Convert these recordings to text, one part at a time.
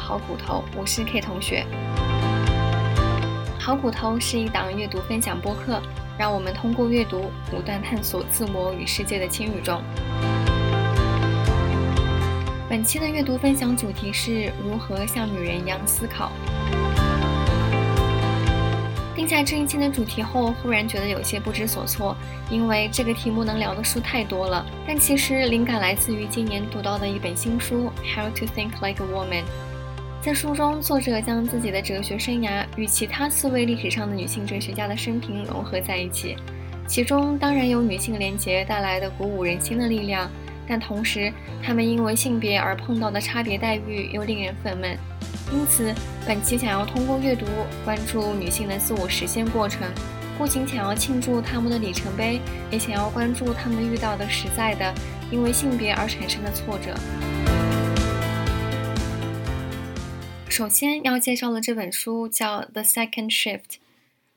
好骨头，我是 K 同学。好骨头是一档阅读分享播客，让我们通过阅读不断探索自我与世界的轻与中。本期的阅读分享主题是如何像女人一样思考。定下这一期的主题后，忽然觉得有些不知所措，因为这个题目能聊的书太多了。但其实灵感来自于今年读到的一本新书《How to Think Like a Woman》。在书中，作者将自己的哲学生涯与其他四位历史上的女性哲学家的生平融合在一起，其中当然有女性连结带来的鼓舞人心的力量，但同时，她们因为性别而碰到的差别待遇又令人愤懑。因此，本期想要通过阅读关注女性的自我实现过程，不仅想要庆祝她们的里程碑，也想要关注她们遇到的实在的因为性别而产生的挫折。首先要介绍的这本书叫《The Second Shift》，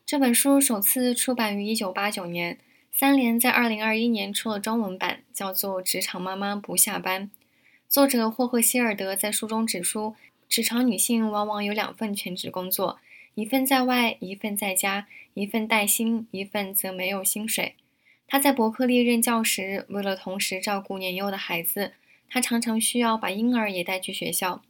这本书首次出版于1989年，三联在2021年出了中文版，叫做《职场妈妈不下班》。作者霍赫希尔德在书中指出。职场女性往往有两份全职工作，一份在外，一份在家，一份带薪，一份则没有薪水。她在伯克利任教时，为了同时照顾年幼的孩子，她常常需要把婴儿也带去学校。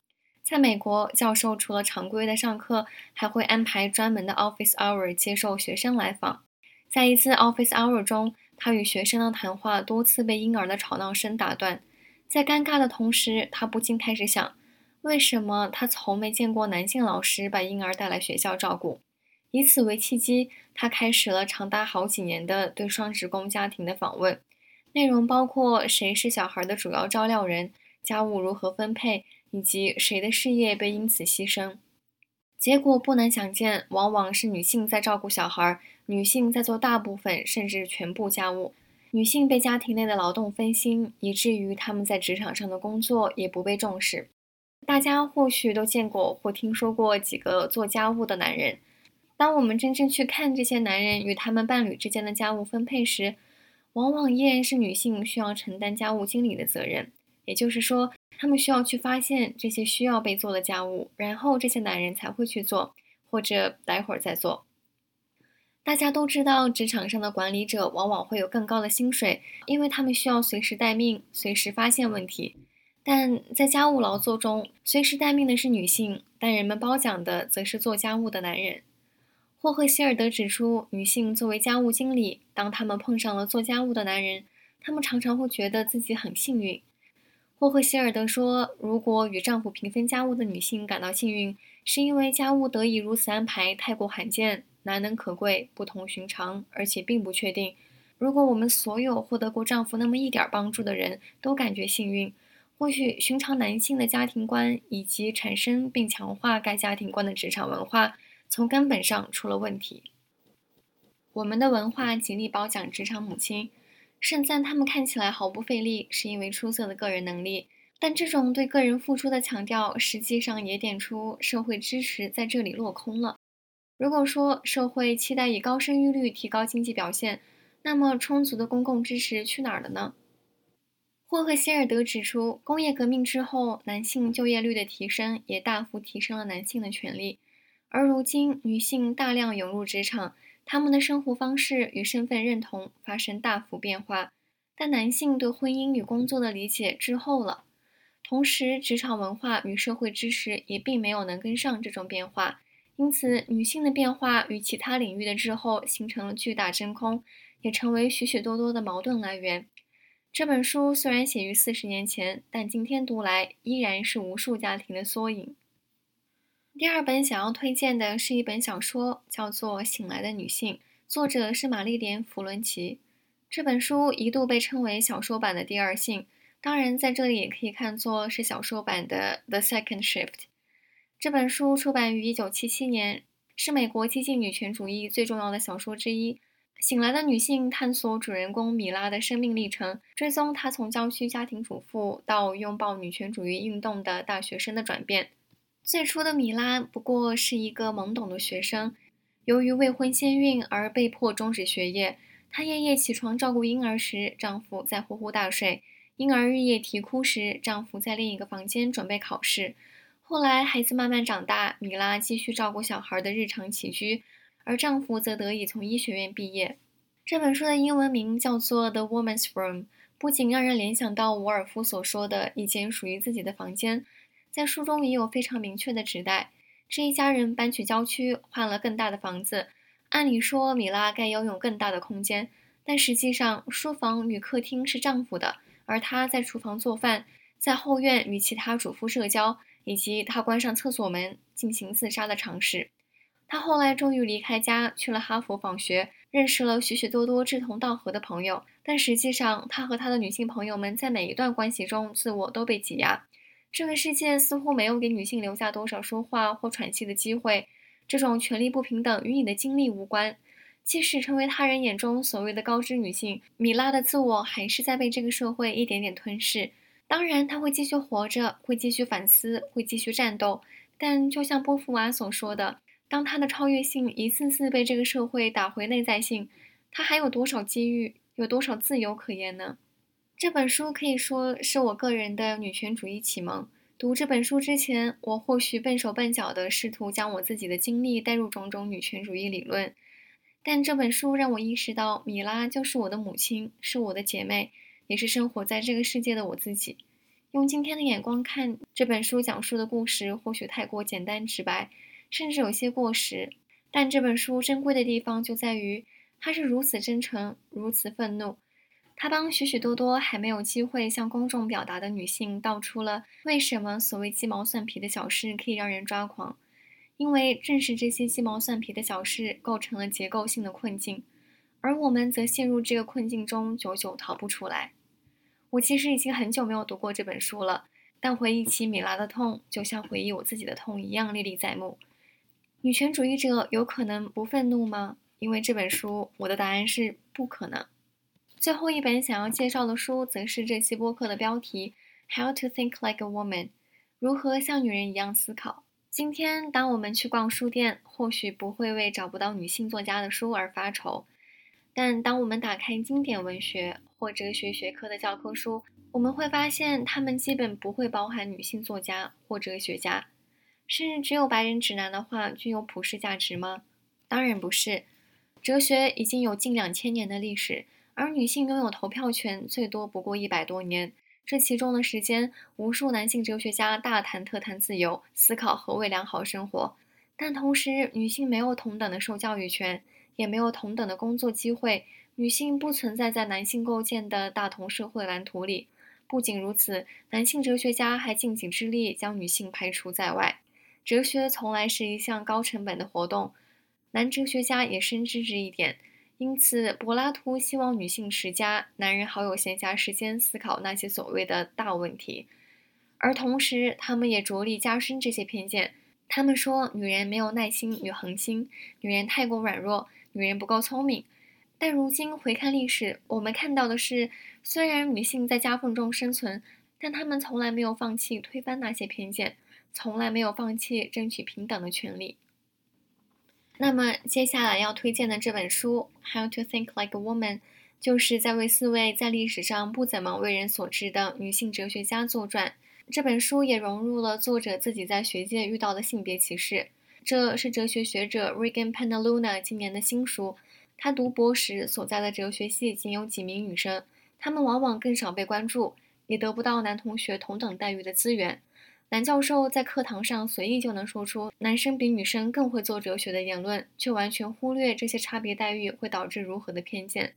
在美国，教授除了常规的上课，还会安排专门的 office hour 接受学生来访。在一次 office hour 中，他与学生的谈话多次被婴儿的吵闹声打断。在尴尬的同时，他不禁开始想。为什么他从没见过男性老师把婴儿带来学校照顾？以此为契机，他开始了长达好几年的对双职工家庭的访问，内容包括谁是小孩的主要照料人、家务如何分配，以及谁的事业被因此牺牲。结果不难想见，往往是女性在照顾小孩，女性在做大部分甚至全部家务，女性被家庭内的劳动分心，以至于他们在职场上的工作也不被重视。大家或许都见过或听说过几个做家务的男人。当我们真正去看这些男人与他们伴侣之间的家务分配时，往往依然是女性需要承担家务经理的责任。也就是说，他们需要去发现这些需要被做的家务，然后这些男人才会去做，或者待会儿再做。大家都知道，职场上的管理者往往会有更高的薪水，因为他们需要随时待命，随时发现问题。但在家务劳作中，随时待命的是女性，但人们褒奖的则是做家务的男人。霍赫希尔德指出，女性作为家务经理，当她们碰上了做家务的男人，她们常常会觉得自己很幸运。霍赫希尔德说：“如果与丈夫平分家务的女性感到幸运，是因为家务得以如此安排太过罕见、难能可贵、不同寻常，而且并不确定。如果我们所有获得过丈夫那么一点帮助的人都感觉幸运。”或许寻常男性的家庭观以及产生并强化该家庭观的职场文化，从根本上出了问题。我们的文化极力褒奖职场母亲，盛赞他们看起来毫不费力，是因为出色的个人能力。但这种对个人付出的强调，实际上也点出社会支持在这里落空了。如果说社会期待以高生育率提高经济表现，那么充足的公共支持去哪儿了呢？霍赫希尔德指出，工业革命之后，男性就业率的提升也大幅提升了男性的权利。而如今，女性大量涌入职场，他们的生活方式与身份认同发生大幅变化，但男性对婚姻与工作的理解滞后了。同时，职场文化与社会知识也并没有能跟上这种变化，因此，女性的变化与其他领域的滞后形成了巨大真空，也成为许许多多的矛盾来源。这本书虽然写于四十年前，但今天读来依然是无数家庭的缩影。第二本想要推荐的是一本小说，叫做《醒来的女性》，作者是玛丽莲·弗伦奇。这本书一度被称为小说版的《第二性》，当然在这里也可以看作是小说版的《The Second Shift》。这本书出版于一九七七年，是美国激进女权主义最重要的小说之一。醒来的女性探索主人公米拉的生命历程，追踪她从郊区家庭主妇到拥抱女权主义运动的大学生的转变。最初的米拉不过是一个懵懂的学生，由于未婚先孕而被迫终止学业。她夜夜起床照顾婴儿时，丈夫在呼呼大睡；婴儿日夜啼哭时，丈夫在另一个房间准备考试。后来孩子慢慢长大，米拉继续照顾小孩的日常起居，而丈夫则得以从医学院毕业。这本书的英文名叫做《The Woman's Room》，不仅让人联想到伍尔夫所说的一间属于自己的房间，在书中也有非常明确的指代。这一家人搬去郊区，换了更大的房子。按理说，米拉该拥有更大的空间，但实际上，书房与客厅是丈夫的，而她在厨房做饭，在后院与其他主妇社交，以及她关上厕所门进行自杀的尝试。她后来终于离开家，去了哈佛访学。认识了许许多多志同道合的朋友，但实际上，她和她的女性朋友们在每一段关系中，自我都被挤压。这个世界似乎没有给女性留下多少说话或喘气的机会。这种权力不平等与你的经历无关。即使成为他人眼中所谓的高知女性，米拉的自我还是在被这个社会一点点吞噬。当然，她会继续活着，会继续反思，会继续战斗。但就像波伏娃所说的。当她的超越性一次次被这个社会打回内在性，她还有多少机遇，有多少自由可言呢？这本书可以说是我个人的女权主义启蒙。读这本书之前，我或许笨手笨脚地试图将我自己的经历带入种种女权主义理论，但这本书让我意识到，米拉就是我的母亲，是我的姐妹，也是生活在这个世界的我自己。用今天的眼光看这本书讲述的故事，或许太过简单直白。甚至有些过时，但这本书珍贵的地方就在于，它是如此真诚，如此愤怒。他帮许许多多还没有机会向公众表达的女性道出了为什么所谓鸡毛蒜皮的小事可以让人抓狂，因为正是这些鸡毛蒜皮的小事构成了结构性的困境，而我们则陷入这个困境中，久久逃不出来。我其实已经很久没有读过这本书了，但回忆起米拉的痛，就像回忆我自己的痛一样历历在目。女权主义者有可能不愤怒吗？因为这本书，我的答案是不可能。最后一本想要介绍的书，则是这期播客的标题《How to Think Like a Woman》，如何像女人一样思考。今天，当我们去逛书店，或许不会为找不到女性作家的书而发愁，但当我们打开经典文学或哲学学科的教科书，我们会发现，它们基本不会包含女性作家或哲学家。是只有白人指南的话具有普世价值吗？当然不是。哲学已经有近两千年的历史，而女性拥有投票权最多不过一百多年。这其中的时间，无数男性哲学家大谈特谈自由，思考何谓良好生活。但同时，女性没有同等的受教育权，也没有同等的工作机会。女性不存在在男性构建的大同社会蓝图里。不仅如此，男性哲学家还尽己之力将女性排除在外。哲学从来是一项高成本的活动，男哲学家也深知这一点。因此，柏拉图希望女性持家，男人好有闲暇时间思考那些所谓的大问题。而同时，他们也着力加深这些偏见。他们说，女人没有耐心与恒心，女人太过软弱，女人不够聪明。但如今回看历史，我们看到的是，虽然女性在夹缝中生存，但她们从来没有放弃推翻那些偏见。从来没有放弃争取平等的权利。那么，接下来要推荐的这本书《How to Think Like a Woman》，就是在为四位在历史上不怎么为人所知的女性哲学家作传。这本书也融入了作者自己在学界遇到的性别歧视。这是哲学学者 Regan Panaluna 今年的新书。他读博时所在的哲学系仅有几名女生，她们往往更少被关注，也得不到男同学同等待遇的资源。男教授在课堂上随意就能说出男生比女生更会做哲学的言论，却完全忽略这些差别待遇会导致如何的偏见。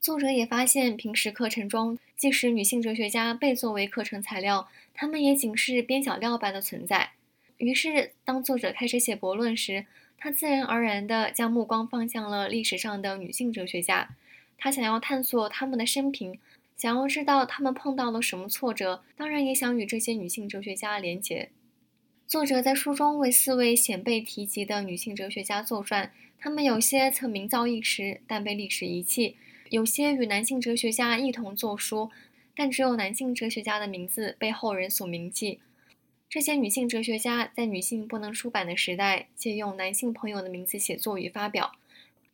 作者也发现，平时课程中，即使女性哲学家被作为课程材料，她们也仅是边角料般的存在。于是，当作者开始写博论时，他自然而然地将目光放向了历史上的女性哲学家，他想要探索她们的生平。想要知道他们碰到了什么挫折，当然也想与这些女性哲学家连结。作者在书中为四位鲜被提及的女性哲学家作传，她们有些曾名噪一时，但被历史遗弃；有些与男性哲学家一同作书，但只有男性哲学家的名字被后人所铭记。这些女性哲学家在女性不能出版的时代，借用男性朋友的名字写作与发表；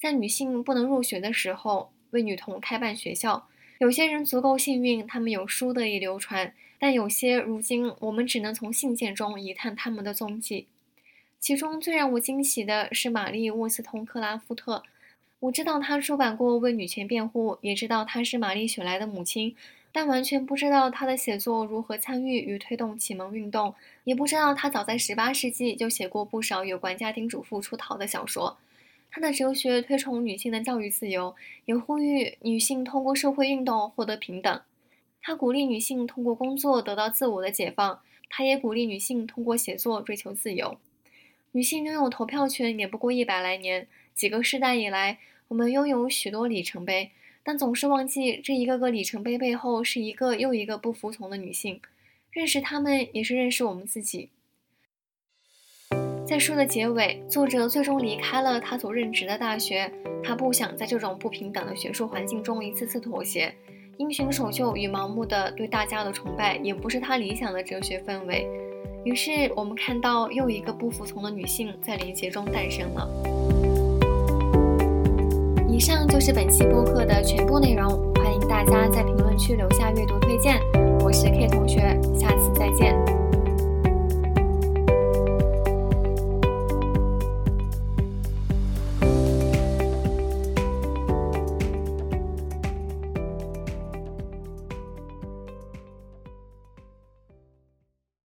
在女性不能入学的时候，为女童开办学校。有些人足够幸运，他们有书得以流传；但有些如今我们只能从信件中一探他们的踪迹。其中最让我惊喜的是玛丽·沃斯通克拉夫特。我知道她出版过《为女权辩护》，也知道她是玛丽雪莱的母亲，但完全不知道她的写作如何参与与推动启蒙运动，也不知道她早在18世纪就写过不少有关家庭主妇出逃的小说。她的哲学推崇女性的教育自由，也呼吁女性通过社会运动获得平等。她鼓励女性通过工作得到自我的解放，她也鼓励女性通过写作追求自由。女性拥有投票权也不过一百来年，几个世代以来，我们拥有许多里程碑，但总是忘记这一个个里程碑背后是一个又一个不服从的女性。认识她们，也是认识我们自己。在书的结尾，作者最终离开了他所任职的大学，他不想在这种不平等的学术环境中一次次妥协。英雄守旧与盲目的对大家的崇拜，也不是他理想的哲学氛围。于是我们看到又一个不服从的女性在连结中诞生了。以上就是本期播客的全部内容，欢迎大家在评论区留下阅读推荐。我是 K 同学，下次再见。